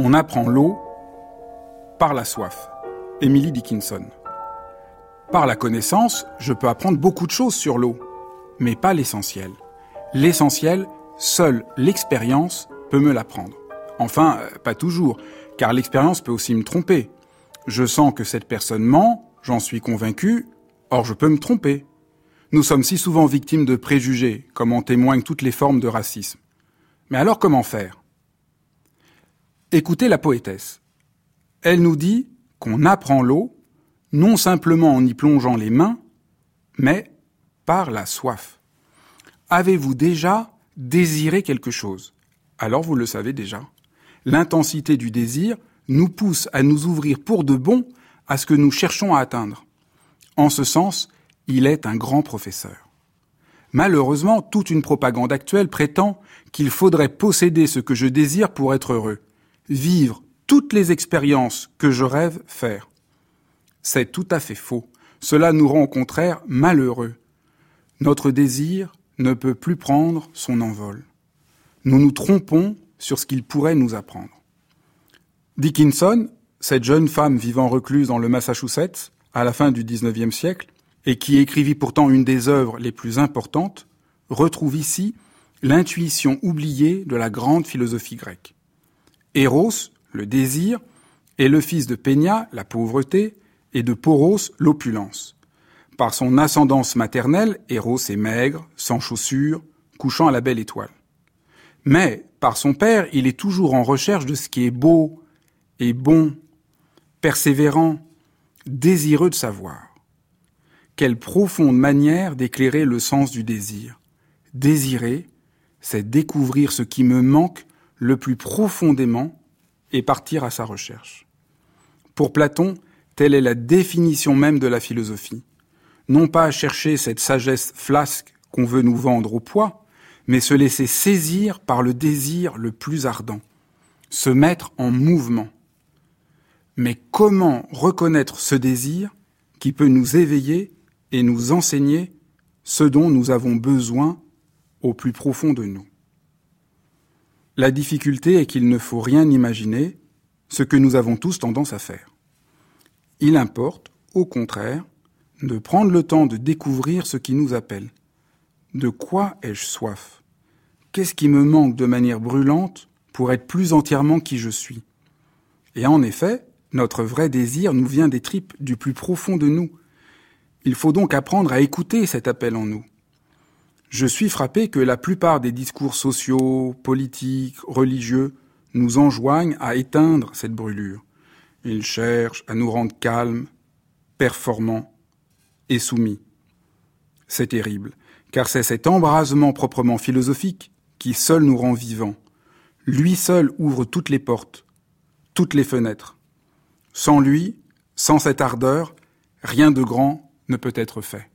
On apprend l'eau par la soif. Emily Dickinson. Par la connaissance, je peux apprendre beaucoup de choses sur l'eau, mais pas l'essentiel. L'essentiel, seule l'expérience peut me l'apprendre. Enfin, euh, pas toujours, car l'expérience peut aussi me tromper. Je sens que cette personne ment, j'en suis convaincu, or je peux me tromper. Nous sommes si souvent victimes de préjugés, comme en témoignent toutes les formes de racisme. Mais alors comment faire? Écoutez la poétesse. Elle nous dit qu'on apprend l'eau, non simplement en y plongeant les mains, mais par la soif. Avez-vous déjà désiré quelque chose? Alors vous le savez déjà. L'intensité du désir nous pousse à nous ouvrir pour de bon à ce que nous cherchons à atteindre. En ce sens, il est un grand professeur. Malheureusement, toute une propagande actuelle prétend qu'il faudrait posséder ce que je désire pour être heureux, vivre toutes les expériences que je rêve faire. C'est tout à fait faux. Cela nous rend au contraire malheureux. Notre désir ne peut plus prendre son envol. Nous nous trompons sur ce qu'il pourrait nous apprendre. Dickinson, cette jeune femme vivant recluse dans le Massachusetts à la fin du XIXe siècle, et qui écrivit pourtant une des œuvres les plus importantes, retrouve ici l'intuition oubliée de la grande philosophie grecque. Eros, le désir, est le fils de Peña, la pauvreté, et de Poros, l'opulence. Par son ascendance maternelle, Eros est maigre, sans chaussures, couchant à la belle étoile. Mais, par son père, il est toujours en recherche de ce qui est beau et bon, persévérant, désireux de savoir. Quelle profonde manière d'éclairer le sens du désir. Désirer, c'est découvrir ce qui me manque le plus profondément et partir à sa recherche. Pour Platon, telle est la définition même de la philosophie. Non pas chercher cette sagesse flasque qu'on veut nous vendre au poids, mais se laisser saisir par le désir le plus ardent, se mettre en mouvement. Mais comment reconnaître ce désir qui peut nous éveiller et nous enseigner ce dont nous avons besoin au plus profond de nous? La difficulté est qu'il ne faut rien imaginer, ce que nous avons tous tendance à faire. Il importe, au contraire, de prendre le temps de découvrir ce qui nous appelle. De quoi ai-je soif? Qu'est-ce qui me manque de manière brûlante pour être plus entièrement qui je suis? Et en effet, notre vrai désir nous vient des tripes du plus profond de nous. Il faut donc apprendre à écouter cet appel en nous. Je suis frappé que la plupart des discours sociaux, politiques, religieux nous enjoignent à éteindre cette brûlure. Ils cherchent à nous rendre calmes, performants et soumis. C'est terrible, car c'est cet embrasement proprement philosophique qui seul nous rend vivants. Lui seul ouvre toutes les portes, toutes les fenêtres. Sans lui, sans cette ardeur, rien de grand ne peut être fait.